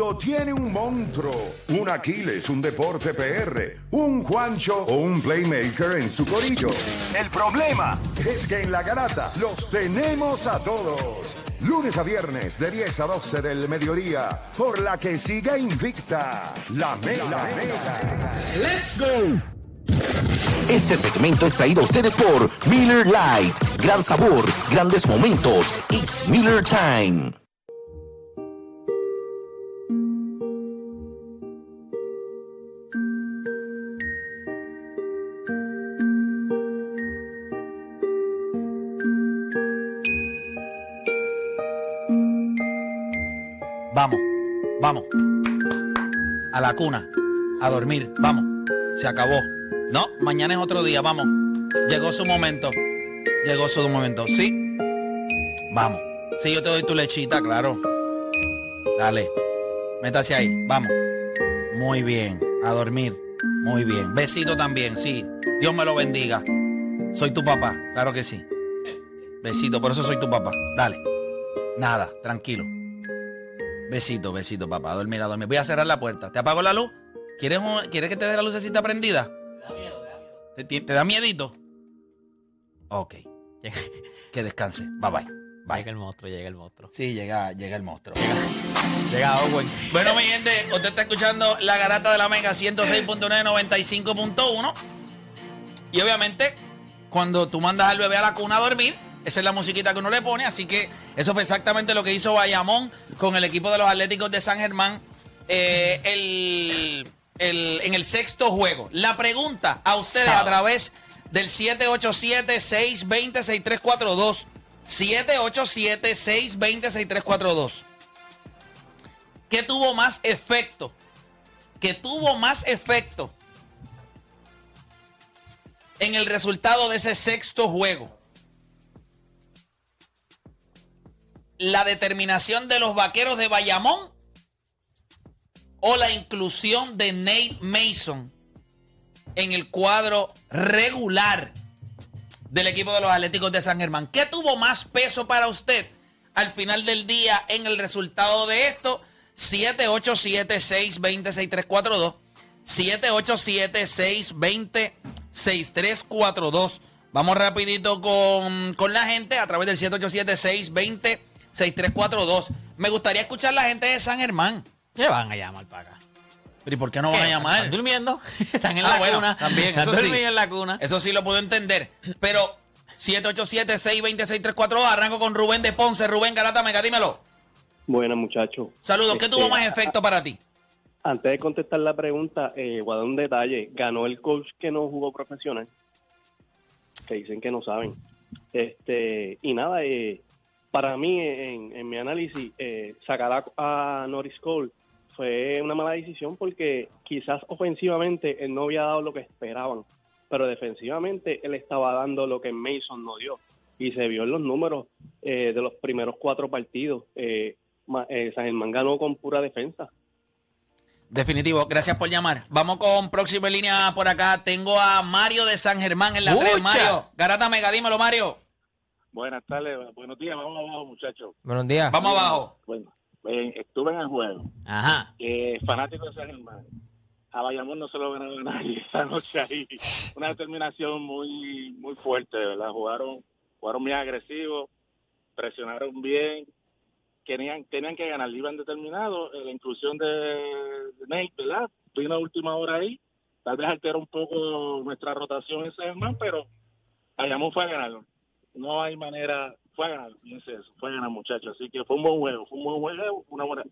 mundo tiene un monstruo, un Aquiles, un Deporte PR, un Juancho o un Playmaker en su corillo. El problema es que en la garata los tenemos a todos. Lunes a viernes de 10 a 12 del mediodía, por la que siga invicta la Mega. ¡Let's go! Este segmento es traído a ustedes por Miller Lite. Gran sabor, grandes momentos. It's Miller Time. Vamos. A la cuna, a dormir, vamos. Se acabó. No, mañana es otro día, vamos. Llegó su momento. Llegó su momento. ¿Sí? Vamos. Sí, yo te doy tu lechita, claro. Dale. Métase ahí, vamos. Muy bien. A dormir. Muy bien. Besito también, sí. Dios me lo bendiga. Soy tu papá, claro que sí. Besito, por eso soy tu papá. Dale. Nada, tranquilo. Besito, besito, papá. Dormir, a dormir. Voy a cerrar la puerta. ¿Te apago la luz? ¿Quieres, un- ¿quieres que te dé la lucecita prendida? Me da miedo, ¿Te, ti- te da miedito? Ok. Que descanse. Bye bye. Bye. Llega el monstruo, llega el monstruo. Sí, llega, llega el monstruo. Llega Owen. Bueno, mi gente, usted está escuchando la garata de la Mega 106.9, 95.1. Y obviamente, cuando tú mandas al bebé a la cuna a dormir, esa es la musiquita que uno le pone. Así que eso fue exactamente lo que hizo Bayamón con el equipo de los Atléticos de San Germán eh, el- el- en el sexto juego. La pregunta a ustedes a través del 787-620-6342. 787-620-6342. ¿Qué tuvo más efecto? ¿Qué tuvo más efecto en el resultado de ese sexto juego? ¿La determinación de los vaqueros de Bayamón o la inclusión de Nate Mason en el cuadro regular del equipo de los Atléticos de San Germán? ¿Qué tuvo más peso para usted al final del día en el resultado de esto? 787-620-6342. 787-620-6342. Vamos rapidito con, con la gente a través del 787-620-6342. Me gustaría escuchar la gente de San Germán. ¿Qué van a llamar para acá? ¿Pero y por qué no van a llamar? Están durmiendo. Están en Ah, la bueno, cuna. también, Están eso sí. durmiendo en la cuna. Eso sí lo puedo entender. Pero 787-620-634, arranco con Rubén de Ponce. Rubén Garata Mega, dímelo. Buenas, muchachos. Saludos. ¿Qué Este, tuvo más efecto para ti? Antes de contestar la pregunta, eh, voy a dar un detalle. Ganó el coach que no jugó profesional. Que dicen que no saben. Este Y nada, eh, para mí, en, en mi análisis, eh, sacar a, a Norris Cole fue una mala decisión porque quizás ofensivamente él no había dado lo que esperaban, pero defensivamente él estaba dando lo que Mason no dio. Y se vio en los números eh, de los primeros cuatro partidos. Eh, eh, San Germán ganó con pura defensa. Definitivo. Gracias por llamar. Vamos con próxima línea por acá. Tengo a Mario de San Germán en la 3. Ucha. Mario, Garata Mega, dímelo, Mario. Buenas tardes, buenos días, vamos abajo muchachos. Buenos días. Vamos abajo. Bueno, eh, estuve en el juego, Ajá. eh, fanático de San Germán. A Bayamón no se lo ganó nadie esa noche ahí. Una determinación muy muy fuerte, ¿verdad? Jugaron, jugaron bien agresivos, presionaron bien, querían, tenían que ganar, iban determinados. Eh, La inclusión de, de Nate, ¿verdad? Vino a última hora ahí, tal vez alteró un poco nuestra rotación en San Germán, pero Bayamón fue a ganarlo. No hay manera, fue a ganar, fíjense eso, fue a ganar muchachos. Así que fue un buen juego, fue un buen juego, una buena,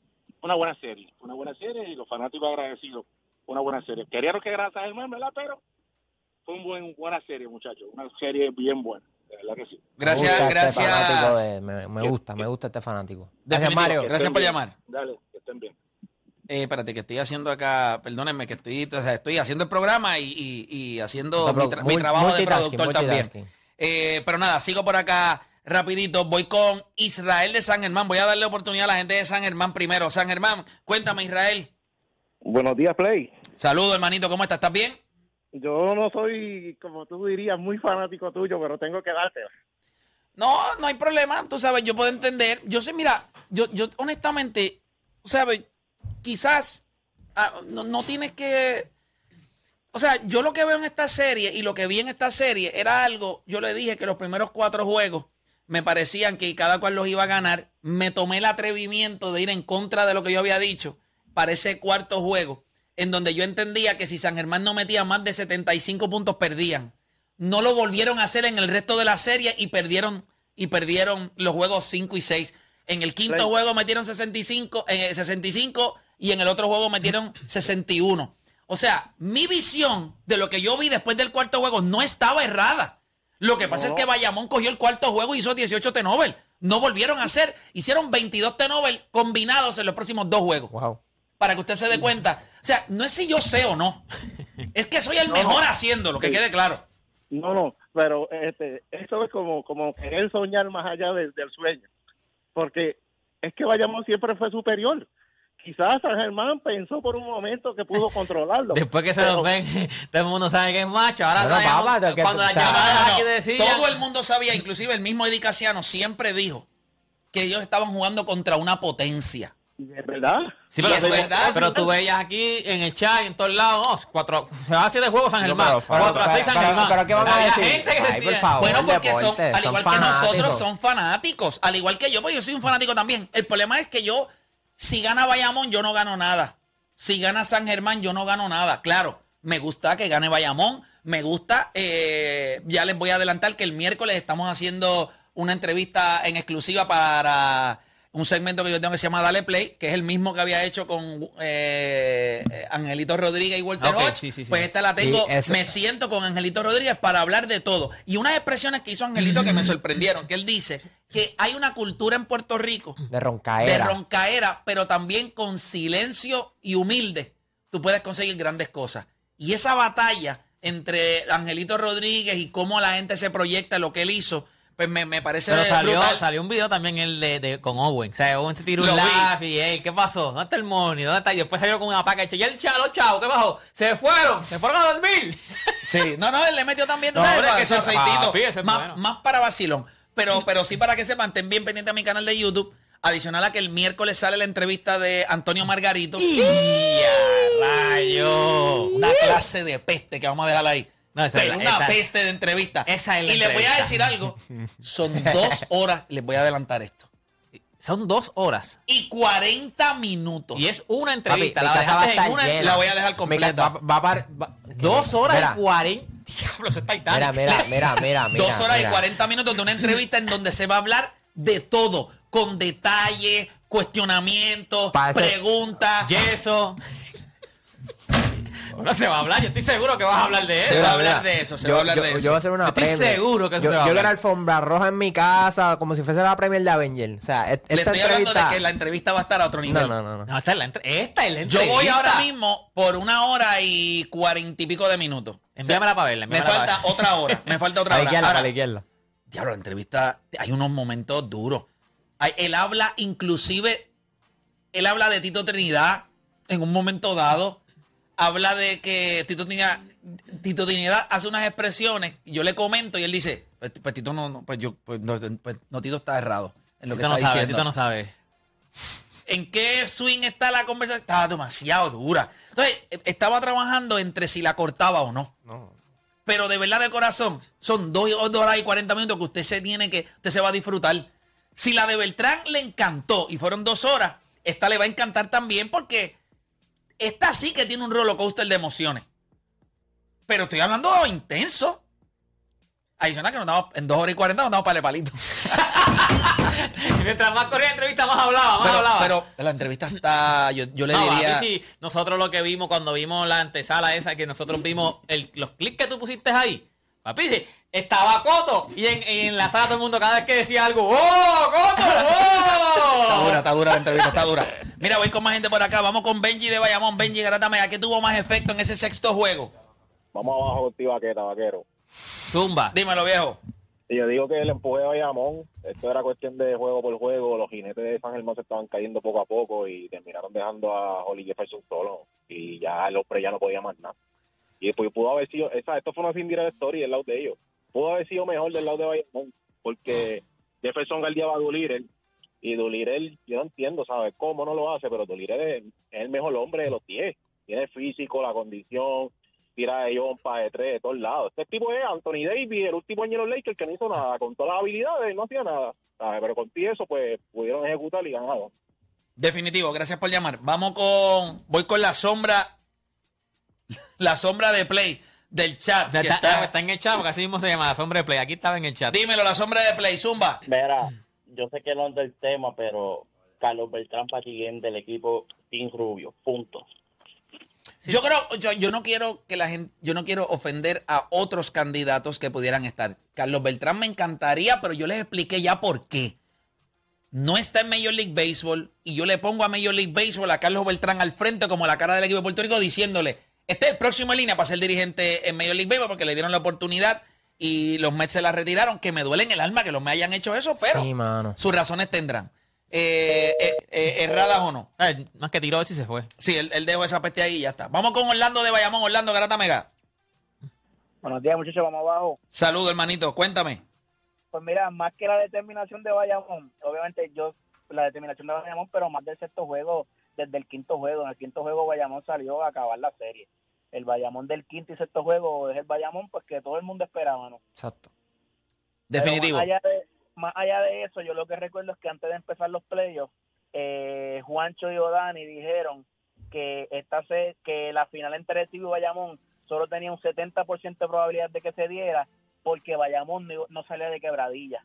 una buena serie, una buena serie y los fanáticos agradecidos, una buena serie. Queríamos que ganara San Germán, ¿verdad? Pero fue una buen, buena serie, muchachos, una serie bien buena, verdad que sí. Gracias, Me gusta este fanático gracias. de- me, me gusta, me gusta este fanático. Gracias. Mario. Gracias por bien. llamar. Dale, que estén bien. Eh, espérate, que estoy haciendo acá, perdónenme, que estoy, o sea, estoy haciendo el programa y, y- y haciendo mi, tra- mi trabajo de productor también. Eh, pero nada, sigo por acá rapidito. Voy con Israel de San Germán. Voy a darle oportunidad a la gente de San Germán primero. San Germán, cuéntame, Israel. Buenos días, Play. Saludos, hermanito, ¿cómo estás? ¿Estás bien? Yo no soy, como tú dirías, muy fanático tuyo, pero tengo que darte. No, no hay problema. Tú sabes, yo puedo entender. Yo sé, mira, yo, yo honestamente, ¿sabes? quizás ah, no, no tienes que. O sea, yo lo que veo en esta serie y lo que vi en esta serie era algo. Yo le dije que los primeros cuatro juegos me parecían que cada cual los iba a ganar. Me tomé el atrevimiento de ir en contra de lo que yo había dicho para ese cuarto juego, en donde yo entendía que si San Germán no metía más de 75 puntos, perdían. No lo volvieron a hacer en el resto de la serie y perdieron, y perdieron los juegos 5 y 6. En el quinto Play. juego metieron 65, eh, 65 y en el otro juego metieron 61. O sea, mi visión de lo que yo vi después del cuarto juego no estaba errada. Lo que pasa No. es que Bayamón cogió el cuarto juego y hizo 18 T-Nobel. No volvieron a hacer. Hicieron 22 T-Nobel combinados en los próximos dos juegos. Wow. Para que usted se dé cuenta. O sea, no es si yo sé o no. Es que soy el mejor haciéndolo, que Sí. quede claro. No, no, pero este, eso es como, como querer soñar más allá de- del sueño. Porque es que Bayamón siempre fue superior. Quizás San Germán pensó por un momento que pudo controlarlo. Después que se Pero- nos ven, todo el mundo sabe que es macho. Ahora Bueno, traemos- papá, que- cuando sea, llamadas No, no, aquí no. decían, Todo el mundo sabía, inclusive el mismo Eddie Casiano siempre dijo que ellos estaban jugando contra una potencia. ¿Es verdad? Sí, pero, es tú, verdad. pero tú veías aquí en el chat, en todos lados, oh, cuatro, se va a hacer de juego San No, Germán, pero, pero, 4 a 6 San pero, Germán. pero, ¿qué a decir? gente que Ay, decía, por favor. Bueno, porque son, al son igual que nosotros, son fanáticos. Al igual que yo, pues yo soy un fanático también. El problema es que yo, si gana Bayamón, yo no gano nada. Si gana San Germán, yo no gano nada. Claro, me gusta que gane Bayamón. Me gusta, eh, ya les voy a adelantar que el miércoles estamos haciendo una entrevista en exclusiva para un segmento que yo tengo que se llama Dale Play, que es el mismo que había hecho con eh, Angelito Rodríguez y Walter Ok, Hodge. sí, sí, sí. Pues esta la tengo, me siento con Angelito Rodríguez para hablar de todo. Y unas expresiones que hizo Angelito que me sorprendieron, que él dice que hay una cultura en Puerto Rico De de roncaera. roncaera, pero también con silencio y humilde, tú puedes conseguir grandes cosas. Y esa batalla entre Angelito Rodríguez y cómo la gente se proyecta lo que él hizo, pues me, me parece Pero salió, brutal. salió un video también el de, de- con Owen. O sea, Owen se tiró un laugh y él, ¿qué pasó? ¿Dónde está el money? ¿Dónde está? Y después salió con una paca. Y el chavo, los chavos, ¿qué pasó? Se fueron, se fueron a dormir. Sí, no, no, él le metió también No, sabes, que aceitito. papi, más, bueno. más para vacilón pero, pero sí para que sepan, estén bien pendientes a mi canal de YouTube. Adicional a que el miércoles sale la entrevista de Antonio Margarito. Una clase de peste que vamos a dejar ahí. No, esa es la, una peste de entrevista. Esa es la y les voy a decir algo. Son dos horas, les voy a adelantar esto. Son dos horas. Y 40 minutos. Y es una entrevista. La, voy a dejar completa. Dos horas y 40 diablos, está ahí Mira, mira, mira, mira. mira Dos horas y 40 minutos de una entrevista en donde se va a hablar de todo, con detalles, cuestionamientos, preguntas. Yeso. No se va a hablar, yo estoy seguro que vas a hablar de Se eso. va a hablar de eso, se yo, va a hablar yo- de eso. Yo voy a hacer una Estoy Premier. seguro que eso yo, se va a yo quiero la hablar. alfombra roja en mi casa, como si fuese la Premier de Avenger. O sea, Le esta estoy hablando de entrevista- que la entrevista va a estar a otro nivel. No, no, no. no. No, esta es la, entre- esta es la Yo entrevista. voy ahora mismo por una hora y cuarenta y pico de minutos. Envíamela para verla. Me falta otra hora. Me falta A otra la hora. izquierda, Ahora, a la izquierda. Diablo, la entrevista, hay unos momentos duros. Hay- Él habla inclusive, él habla de Tito Trinidad en un momento dado. Habla de que Tito Trinidad, Tito Trinidad hace unas expresiones y yo le comento y él dice, pues, pues, Tito no, no, pues yo, pues, no, pues, no, Tito está errado en lo que Tito no está sabe, diciendo. Tito no sabe. ¿En qué swing está la conversación? Estaba demasiado dura. Entonces, estaba trabajando entre si la cortaba o no. Pero de verdad de corazón, son dos, dos horas y 40 minutos que usted se tiene que, usted se va a disfrutar. Si la de Beltrán le encantó y fueron dos horas, esta le va a encantar también porque esta sí que tiene un roller coaster de emociones. Pero estoy hablando intenso. Adicional que nos damos, en dos horas y 40 nos damos para el palito. Y mientras más corría la entrevista, más hablaba, más Pero, hablaba. pero la entrevista está, yo, yo le No, diría... sí, nosotros lo que vimos cuando vimos la antesala esa, que nosotros vimos el- los clics que tú pusiste ahí, papi, estaba Coto y en, en la sala todo el mundo cada vez que decía algo, ¡Oh, Coto! Está ¡Oh! dura, está dura la entrevista, está dura. Mira, voy con más gente por acá. Vamos con Benji de Bayamón. Benji, grátame, ¿a qué tuvo más efecto en ese sexto juego? Vamos abajo contigo, vaqueta, vaquero. Zumba. Dímelo, viejo. Y yo digo que el empuje de Bayamón, esto era cuestión de juego por juego, los jinetes de San Germán se estaban cayendo poco a poco y terminaron dejando a Holly Jefferson solo y ya el hombre ya no podía más nada. Y pues pudo haber sido, esa, esto fue una Cinderella Story del lado de ellos, pudo haber sido mejor del lado de Bayamón porque Jefferson guardiaba a Doolittle Y Dolirel, yo no entiendo, ¿sabes? Cómo no lo hace, pero Dolirel es, es el mejor hombre de los 10. Tiene el físico, la condición, tira de yompa, de tres, de todos lados. Este tipo es Anthony Davis, el último año en los Lakers, que no hizo nada. Con todas las habilidades, no hacía nada. ¿sabes? Pero con eso, pues, pudieron ejecutar y ganaron. Definitivo, gracias por llamar. Vamos con. Voy con la sombra. La sombra de play del chat. que Está, está- está en el chat, porque así mismo se llama la sombra de play. Aquí estaba en el chat. Dímelo, la sombra de play, Zumba. Mira, yo sé que no es del tema, pero Carlos Beltrán para siguiente del equipo Team Rubio, punto. Yo creo, yo, yo no quiero que la gente, yo no quiero ofender a otros candidatos que pudieran estar. Carlos Beltrán me encantaría, pero yo les expliqué ya por qué. No está en Major League Baseball y yo le pongo a Major League Baseball a Carlos Beltrán al frente como la cara del equipo de Puerto Rico diciéndole, este es el próximo en línea para ser dirigente en Major League Baseball porque le dieron la oportunidad y los Mets se la retiraron, que me duele en el alma que los Mets hayan hecho eso, pero Sí, mano. sus razones tendrán. Eh, eh, eh, erradas o no. Eh, más que tiró eso y se fue. Sí, él, él dejó esa peste ahí y ya está. Vamos con Orlando de Bayamón, Orlando Garata Mega. Buenos días, muchachos, vamos abajo. Saludos, hermanito, cuéntame. Pues mira, más que la determinación de Bayamón, obviamente yo, la determinación de Bayamón, pero más del sexto juego, desde el quinto juego. En el quinto juego Bayamón salió a acabar la serie. El Bayamón del quinto y sexto juego es el Bayamón, pues que todo el mundo esperaba, ¿no? Exacto. Definitivo. Más allá, de, más allá de eso, yo lo que recuerdo es que antes de empezar los playoffs, eh, Juancho y Odani dijeron que esta se, que la final entre Recibo y Bayamón solo tenía un 70% de probabilidad de que se diera porque Bayamón no, no salía de quebradilla.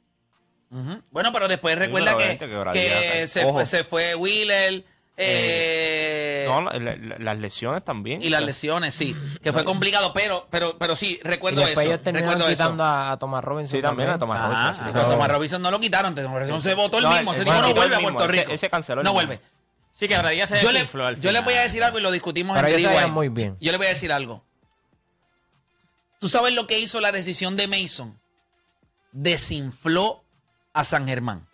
Bueno, pero después recuerda que, que se, fue, se fue Wheeler eh, No, la- la- las lesiones también. y las lesiones, sí. Que fue complicado, pero pero pero sí, Y recuerdo eso. ellos Recuerdo eso. quitando a, a Thomas Robinson. Sí, también a Thomas Ajá, Robinson, sí, sí, pero sí. Thomas Robinson no lo quitaron. Robinson se votó el No, mismo. Ese tipo no vuelve el a Puerto Rico. él se canceló el No vuelve. Sí, que Bradilla se Yo le, desinfló al yo le voy a decir algo y lo discutimos Pero en ellos muy bien. Yo le voy a decir algo. ¿Tú sabes lo que hizo la decisión de Mason? Desinfló a San Germán.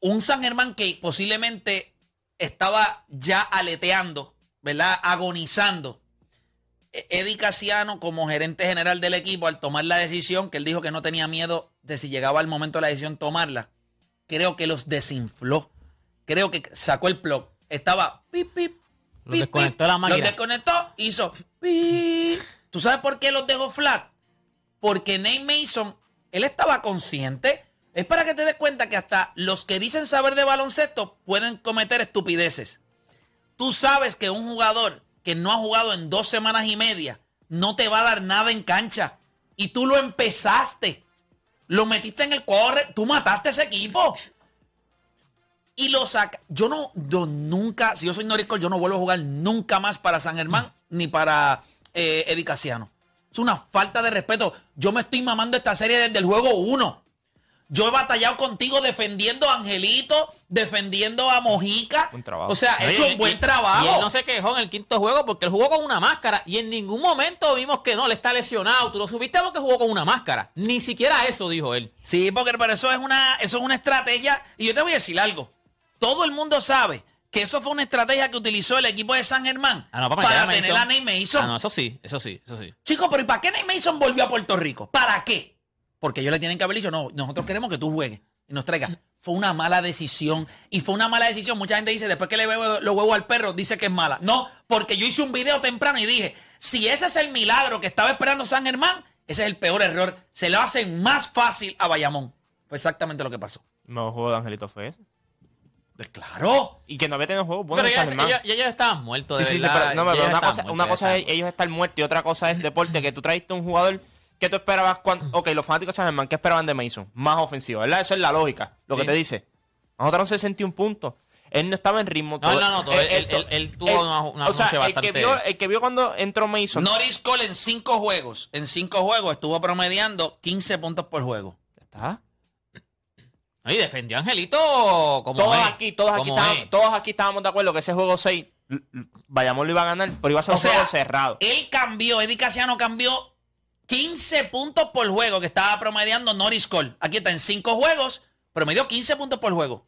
Un San Germán que posiblemente estaba ya aleteando, ¿verdad? Agonizando. E- Eddie Casiano, como gerente general del equipo, al tomar la decisión, que él dijo que no tenía miedo de si llegaba el momento de la decisión tomarla, creo que los desinfló. Creo que sacó el plug. Estaba pip, pip, Los desconectó de la máquina. los desconectó, hizo pi. ¿Tú sabes por qué los dejó flat? Porque Nate Mason, él estaba consciente. Es para que te des cuenta que hasta los que dicen saber de baloncesto pueden cometer estupideces. Tú sabes que un jugador que no ha jugado en dos semanas y media no te va a dar nada en cancha. Y tú lo empezaste. Lo metiste en el corre. Tú mataste ese equipo. Y lo saca. Yo no, yo nunca, si yo soy Norris Cole, yo no vuelvo a jugar nunca más para San Germán ni para eh, Eddie Casiano. Es una falta de respeto. Yo me estoy mamando esta serie desde el juego 1. Yo he batallado contigo defendiendo a Angelito, defendiendo a Mojica. Buen trabajo. O sea, he hecho un buen y- trabajo. Y él no se quejó en el quinto juego porque él jugó con una máscara y en ningún momento vimos que no, le está lesionado. Tú lo subiste porque jugó con una máscara. Ni siquiera eso dijo él. Sí, porque para eso es una, eso es una estrategia. Y yo te voy a decir algo. Todo el mundo sabe que eso fue una estrategia que utilizó el equipo de San Germán Ah, no, para para tener Mason. a Nate Mason. Ah, no, eso sí, eso sí, eso sí. Chicos, pero ¿y para qué Nate Mason volvió a Puerto Rico? ¿Para qué? Porque ellos le tienen que haber dicho, no, nosotros queremos que tú juegues y nos traigas. Fue una mala decisión. Y fue una mala decisión. Mucha gente dice, después que le veo los huevos al perro, dice que es mala. No, porque yo hice un video temprano y dije, si ese es el milagro que estaba esperando San Germán, ese es el peor error. Se lo hacen más fácil a Bayamón. Fue exactamente lo que pasó. No juego de Angelito fue ese. Pues claro. Y que no había tenido juego bueno Pero ya, San Germán. ya, ya ellos estaban muertos, de Sí, sí, pero, no, pero Ya una cosa, muertos, una ya cosa es ellos estar muertos y otra cosa es deporte, que tú trajiste un jugador que tú esperabas cuando... Ok, los fanáticos de San Germán, ¿qué esperaban de Mason? Más ofensivo, ¿verdad? Eso es la lógica, lo que te dice. Nosotros no 61 puntos. Él no estaba en ritmo. No, no, no, todo- él- él- él tuvo una- una o sea, noche el que, vio, el que vio cuando entró Mason... Norris Cole en cinco juegos, en cinco juegos estuvo promediando 15 puntos por juego. ¿Está? Y defendió a Angelito como todos es, aquí, todos aquí, estábamos, es. todos aquí estábamos de acuerdo que ese juego 6, Bayamón lo iba a ganar, pero iba a ser O un sea, juego cerrado. Él cambió, Eddie Casiano cambió 15 puntos por juego que estaba promediando Norris Cole. Aquí está, en cinco juegos, promedió 15 puntos por juego.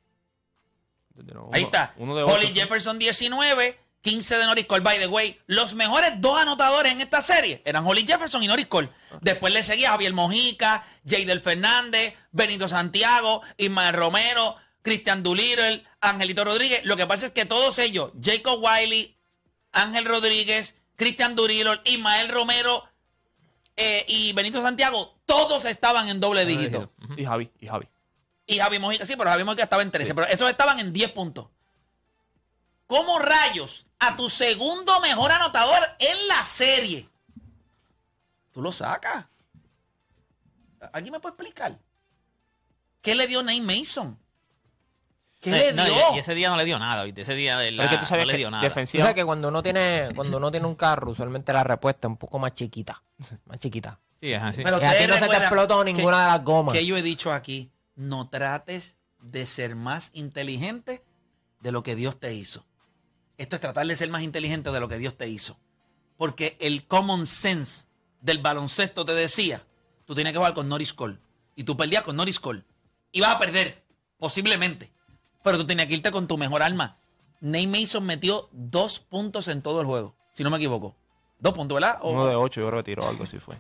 Ahí Uno- está. uno de Holly. Jefferson 19, 15 de Norris Cole. By the way, los mejores dos anotadores en esta serie eran Holly Jefferson y Norris Cole. Después le seguía Javier Mojica, Jader Fernández, Benito Santiago, Ismael Romero, Cristian Doolittle, Angelito Rodríguez. Lo que pasa es que todos ellos, Jacob Wiley, Ángel Rodríguez, Cristian Doolittle, Ismael Romero eh, y Benito Santiago, todos estaban en doble dígito. Y Javi, y Javi. Y Javi Mojica, sí, pero Javi Mojica estaba en 13, pero esos estaban en 10 puntos. ¿Cómo rayos a tu segundo mejor anotador en la serie? Tú lo sacas. ¿Alguien me puede explicar? ¿Qué le dio Nate Mason? ¿Qué No, le no, dio? y, y ese día no le dio nada, ¿viste? Ese día es que tú sabías no le que dio nada. O sea que cuando uno tiene, cuando uno tiene un carro, usualmente la respuesta es un poco más chiquita. Más chiquita. Sí, ajá, sí. Pero Que a ti ustedes no se te explotó que- ninguna de las gomas. Que yo he dicho aquí, no trates de ser más inteligente de lo que Dios te hizo. Esto es tratar de ser más inteligente de lo que Dios te hizo. Porque el common sense del baloncesto te decía, tú tienes que jugar con Norris Cole. Y tú perdías con Norris Cole. Ibas a perder, posiblemente. Pero tú tenías que irte con tu mejor arma. Nate Mason metió dos puntos en todo el juego, si no me equivoco. Dos puntos, ¿verdad? O- Uno de ocho, yo creo que tiró algo así fue.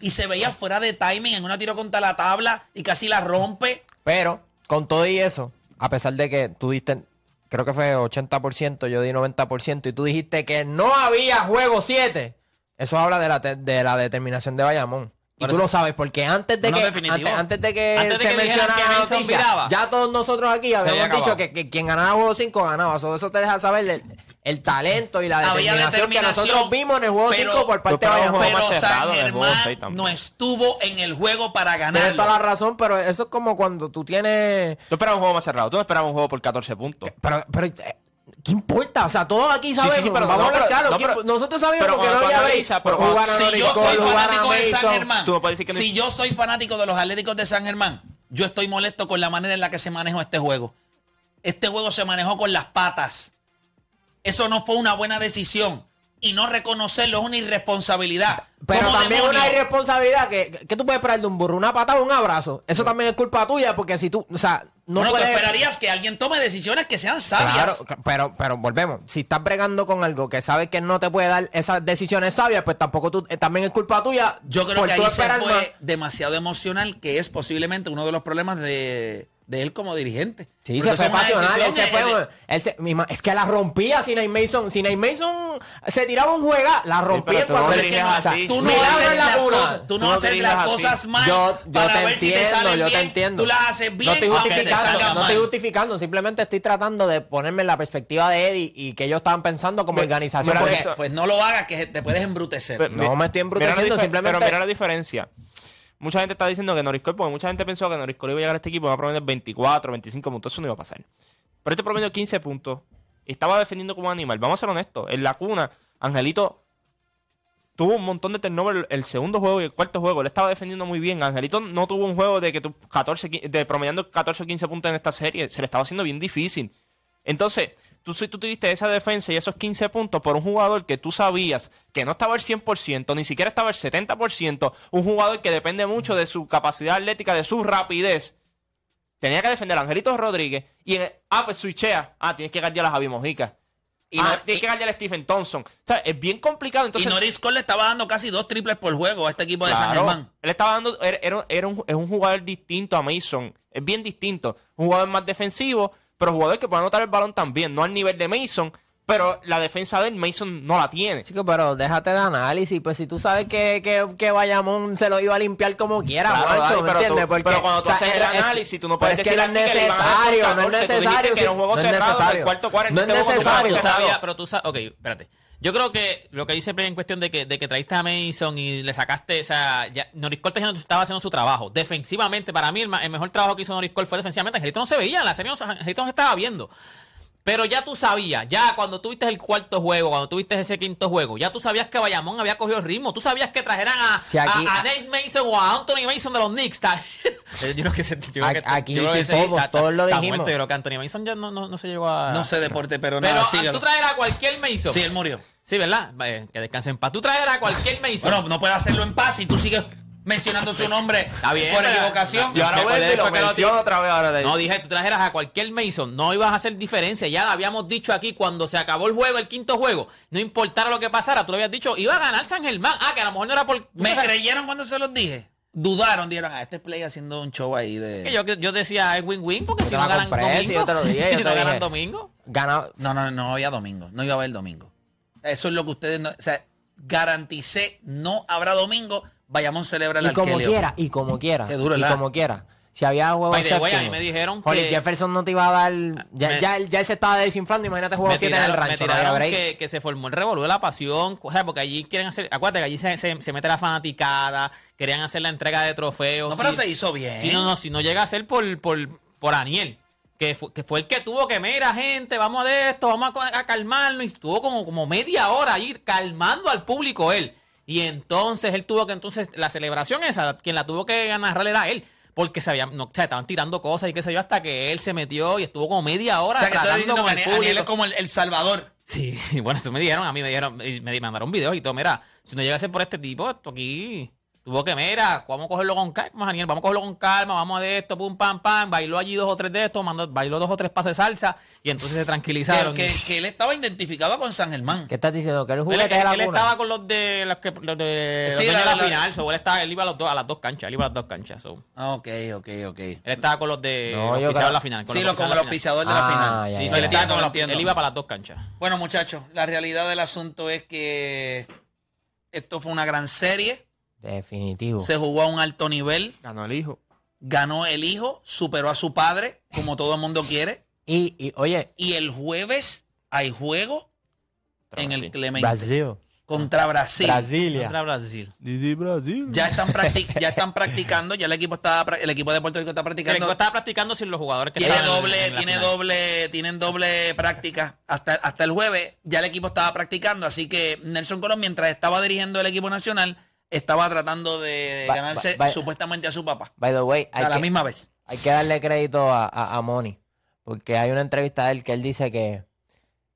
y se veía fuera de timing en una tiro contra la tabla y casi la rompe. Pero, con todo y eso, a pesar de que tú diste, creo que fue 80%, yo di 90%, y tú dijiste que no había juego 7, eso habla de la, de la determinación de Bayamón. Y tú eso- lo sabes, porque antes de No, que antes, antes de que Antes de se que mencionara que la noticia, viraba. ya todos nosotros aquí había habíamos dicho que, que quien ganaba juego 5 ganaba. So, eso te deja saber el, el talento y la determinación, que nosotros vimos en el juego pero- 5 por parte de pero- Bayamón. juego Pero más San Germán no estuvo en el juego para Tienes toda la razón, pero eso es como cuando tú tienes Tú esperabas un juego más cerrado. Tú esperabas un juego por 14 puntos. Pero, pero, eh, ¿qué importa? O sea, todos aquí sabemos. sí, sí, pero vamos no, a hablar claro. no, ¿quién- pero- nosotros sabíamos pero porque no había analizas, pero Jugar a Si Norris yo soy fanático de San. Germán, Tú me puedes decir que no- si yo soy fanático de los Atléticos de San Germán, yo estoy molesto con la manera en la que se manejó este juego. Este juego se manejó con las patas. Eso no fue una buena decisión. Y no reconocerlo es una irresponsabilidad. Pero ¿Cómo también demonios? una irresponsabilidad que, que tú puedes esperar de un burro, una patada o un abrazo. Eso también es culpa tuya porque si tú, o sea, no bueno, tú esperarías que alguien tome decisiones que sean sabias. Claro, pero, pero volvemos. Si estás bregando con algo que sabes que no te puede dar esas decisiones sabias, pues tampoco tú, eh, también es culpa tuya. Yo creo que ahí se fue demasiado emocional, que es posiblemente uno de los problemas de, de él como dirigente. Sí, se fue es pasional, él se fue. él se- es que la rompía si Nate Mason. Si Nate Mason se tiraba un juega, la rompía pero tú no cuando- diriges o sea. Tú no haces las cosas, tú no Tú no haces diriges las así. cosas mal Yo, yo para te ver si te entiendo, salen yo bien. te entiendo. Tú las haces bien no estoy te justificando, no estoy justificando, simplemente estoy tratando de ponerme en la perspectiva de Eddie y que ellos estaban pensando como organización. porque-. Pues no lo hagas que te puedes embrutecer. Pero- No me estoy embruteciendo, simplemente- Pero mira la diferencia. Mucha gente está diciendo que Norris Cole, porque mucha gente pensó que Norris Cole iba a llegar a este equipo iba a prometer 24, 25 puntos. Eso no iba a pasar. Pero este promedio 15 puntos. Estaba defendiendo como animal. Vamos a ser honestos. En la cuna, Angelito tuvo un montón de turnover el, segundo juego y el cuarto juego. Él estaba defendiendo muy bien. Angelito no tuvo un juego de que tú 14, qui- de promediando 14 o 15 puntos en esta serie. Se le estaba haciendo bien difícil. Entonces, tú, si tú tuviste esa defensa y esos 15 puntos por un jugador que tú sabías que no estaba al 100%, ni siquiera estaba al 70%, un jugador que depende mucho de su capacidad atlética, de su rapidez, tenía que defender a Angelito Rodríguez y en, ah, pues switchea, ah, tienes que guardiar a Javi Mojica. Y ah, no- tienes y- que guardiar a Stephen Thompson. O sea, es bien complicado. Entonces, y Norris Cole le estaba dando casi dos triples por juego a este equipo de San. Germán. Él estaba dando. Era, era- era un, es un jugador distinto a Mason. Es bien distinto. Un jugador más defensivo, pero jugador que puede anotar el balón también. No al nivel de Mason, pero la defensa de él, Mason no la tiene. Chico, pero déjate de análisis. Pues si tú sabes que, que, que Bayamón se lo iba a limpiar como quiera, Claro, Juancho, Dani, ¿me tú-? Porque, pero cuando tú o sea, haces el análisis, tú no puedes es que decir no es necesario, no es 14, tú dijiste necesario. que era un juego no es necesario. el cuarto cuarenta, No es este necesario. pero tú sabes. Ok, espérate. Yo creo que lo que dice Play en cuestión de que, de que traíste a Mason y le sacaste. O sea, ya, Norris Cole haciendo- estaba haciendo su trabajo. Defensivamente, para mí, el, mejor trabajo que hizo Norris Cole fue defensivamente. Angelito no se veía, en la serie no- Angelito se estaba viendo. Pero ya tú sabías, ya cuando tuviste el cuarto juego, cuando tuviste ese quinto juego, ya tú sabías que Bayamón había cogido ritmo. Tú sabías que trajeran a, Sí, aquí- a, a Nate Mason o a Anthony Mason de los Knicks. Está- yo creo que se- yo creo que- Aquí yo todos, está- todos lo dijimos. muerto. Yo creo que Anthony Mason ya no, no, no se llegó a. No sé deporte, pero, Pero nada, síguelo. tú traer a cualquier Mason. Sí, él murió. Sí, ¿verdad? Eh, que descanse en paz. Tú traer a cualquier Mason. Bueno, no puedes hacerlo en paz y tú sigues mencionando su nombre Está bien, por pero- equivocación. Y ahora Me acordé vuelve y lo después que lo menciona tiró. otra vez ahora de ahí. No, dije, tú trajeras a cualquier Mason, no ibas a hacer diferencia. Ya lo habíamos dicho aquí cuando se acabó el juego, el quinto juego. No importara lo que pasara, tú lo habías dicho, iba a ganar San Germán. Ah, que a lo mejor no era por. ¿Me creyeron cuando se los dije? Dudaron, dijeron, ah, este play haciendo un show ahí de... Que yo, yo decía, es win-win, porque Yo si te no la ganan compré, domingo. si yo te lo dije, yo si te no ganan dije. domingo. Gana, No, no, no había domingo. No iba a haber domingo. Eso es lo que ustedes no... O sea, garanticé, no habrá domingo. Bayamón celebra el y como quiera, y como quiera. Qué duro, y ¿verdad? como quiera. Si había juego By the way, séptimo, a mí me dijeron Holly que- Jefferson no te iba a dar. Ya, Me- ya, ya él se estaba desinflando. Imagínate juego me 7 en el tiraron, me rancho. no había tiraron break. que, que se formó el revolú de la pasión, o sea, porque allí quieren hacer, acuérdate que allí se, se- se mete la fanaticada, querían hacer la entrega de trofeos. No, pero si- se hizo bien. Si no, no, si no llega a ser por, por, por Aniel, que fue, que fue el que tuvo que, mira, gente, vamos de esto, vamos a, co- a calmarnos, y estuvo como, como media hora ahí calmando al público él. Y entonces él tuvo que, entonces, la celebración esa, quien la tuvo que narrar era él. Porque se habían, no, o sea, estaban tirando cosas y qué sé yo, hasta que él se metió y estuvo como media hora O sea, que estoy tratando diciendo con que el Aniel- es como el, el salvador. Sí, sí, bueno, eso me dijeron, a mí me dijeron, me mandaron videos y todo, mira, si no llega a ser por este tipo, esto aquí tuvo que, mira, vamos a cogerlo con calma, Daniel, vamos a cogerlo con calma, vamos de esto, pum, pam, pam, bailó allí dos o tres de estos, mandó, bailó dos o tres pasos de salsa y entonces se tranquilizaron. Que, que- que él estaba identificado con San Germán. ¿Qué estás diciendo? Que el él, la él cuna? estaba con los de los, que, los de, los Sí, dueños la- de la, la- final, so, él, estaba, él iba a, los dos, a las dos canchas, él iba a las dos canchas. so. Ah, Ok, ok, ok. Él estaba con los de No, los yo pisadores de la final. Sí, lo, los con los pisadores de Ah, la final. ya, Sí, él, estaba con los- él iba para las dos canchas. Bueno, muchachos, la realidad del asunto es que esto fue una gran serie. Definitivo. Se jugó a un alto nivel. Ganó el hijo. Ganó el hijo, superó a su padre, como todo el mundo quiere. Y, y, oye, Y el jueves hay juego en el Brasil. Clemente Brasil. contra Brasil. Brasilia. Contra Brasil. Dice Brasil. Ya están, ya están practicando, ya el equipo está el equipo de Puerto Rico está El equipo practicando. estaba practicando sin los jugadores que Tiene doble, en la tiene final. doble, tienen doble práctica. Hasta, hasta el jueves ya el equipo estaba practicando, así que Nelson Colón, mientras estaba dirigiendo el equipo nacional, estaba tratando de ganarse supuestamente a su papá. By the way, O sea, a la que, misma vez. hay que darle crédito a, a, a Moni. Porque hay una entrevista de él que él dice que,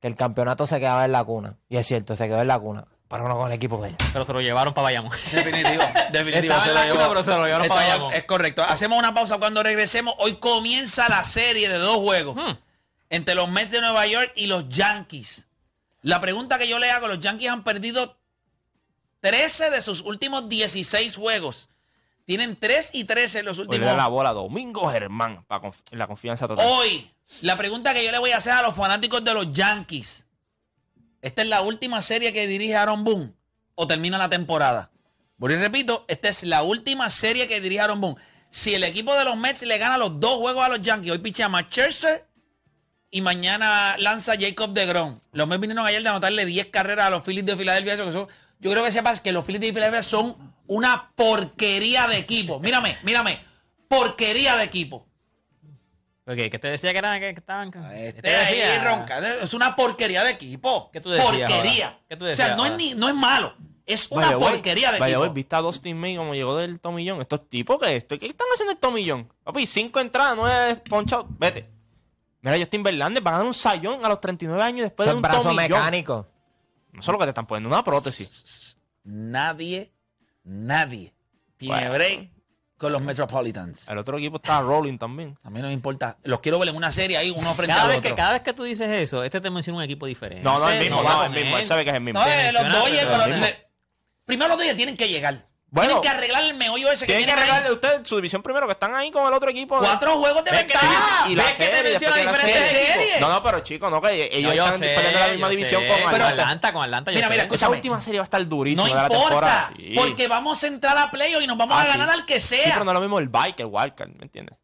que el campeonato se quedaba en la cuna. Y es cierto, se quedó en la cuna. Pero no con el equipo de él. Pero se lo llevaron para Bayamón. Definitivo, definitivo. Se lo llevó. pero se lo llevaron para Bayamón. Es correcto. Hacemos una pausa cuando regresemos. Hoy comienza la serie de dos juegos Hmm. entre los Mets de Nueva York y los Yankees. La pregunta que yo le hago, los Yankees han perdido 13 de sus últimos 16 juegos. Tienen 3 y 13 en los Hoy le últimos. da la bola a Domingo Germán para conf- la confianza total. Hoy, la pregunta que yo le voy a hacer a los fanáticos de los Yankees. ¿Esta es la última serie que dirige Aaron Boone o termina la temporada? Por y repito, esta es la última serie que dirige Aaron Boone. Si el equipo de los Mets le gana los dos juegos a los Yankees, hoy pichea Matt Scherzer y mañana lanza Jacob DeGrom. Los Mets vinieron ayer de anotarle 10 carreras a los Phillies de Filadelfia. Eso que son- yo creo que sepas que los Phillies de Filadelfia son una porquería de equipo. Mírame, mírame. Porquería de equipo. Ok, que te decía que, era, que, que estaban. Este te ahí decía- ronca. Es una porquería de equipo. ¿Qué tú decías porquería. ¿Qué tú o decías sea, no es, ni, no es malo. Es una Vaya, porquería de Vaya, equipo. güey, ¿viste a Dustin May como llegó del tomillón? Estos tipos, ¿qué, esto? ¿qué están haciendo el tomillón? Papi, cinco entradas, nueve ponchados. Vete. Mira, Justin Verlander va a ganar un sayón a los 39 años después de un brazo tomillón. mecánico. No solo que te están poniendo una prótesis. Nadie, nadie tiene Bueno. break con los Metropolitans. El otro equipo está rolling también. A mí no me importa. Los quiero ver en una serie ahí, uno frente Cada al vez, otro. que, cada vez que tú dices eso, este te menciona un equipo diferente. No, no, el Este mismo, no, a el mismo. Él sabe que es el mismo. No, eh, los Dodgers, el primero los Dodgers tienen que llegar. Bueno. tienen que arreglar el meollo ese que Tienen que arreglarle a ustedes su división primero, que están ahí con el otro equipo. de- Cuatro juegos de ¿Ves que ventaja. y la ¿Ves que te serie, menciona diferentes serie? No, no, pero chicos, no, que ellos No, están sé, perdiendo la misma división sé. con Atlanta. Atlanta, con Atlanta. Mira, mira, Esa última serie va a estar No durísima de la temporada. importa, Sí. porque vamos a entrar a playoff y nos vamos Ah, a sí. ganar al que Sí, sea. pero no es lo mismo el bike que el wildcard, ¿me entiendes?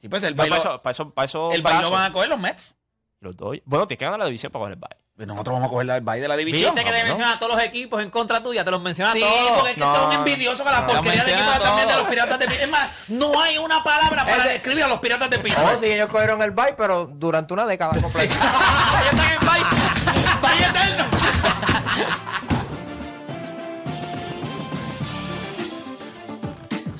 Sí, pues el Para bailo, eso, para eso, para eso el bailo brazos. van a coger los Mets. Bueno, te quedan a la división para coger el bye. Pues nosotros vamos a coger el bye de la división. Viste que te mencionan a todos los equipos en contra tuya, te los menciona sí, todos. Sí, porque es que No. estamos envidiosos con la porquería del equipo de- también de los piratas de Pittsburgh. Es más, no hay una palabra para Ese- describir a los piratas de Oh, sí, ellos cogieron el bye, pero durante una década completa. Ahí están en bye. Bye eterno.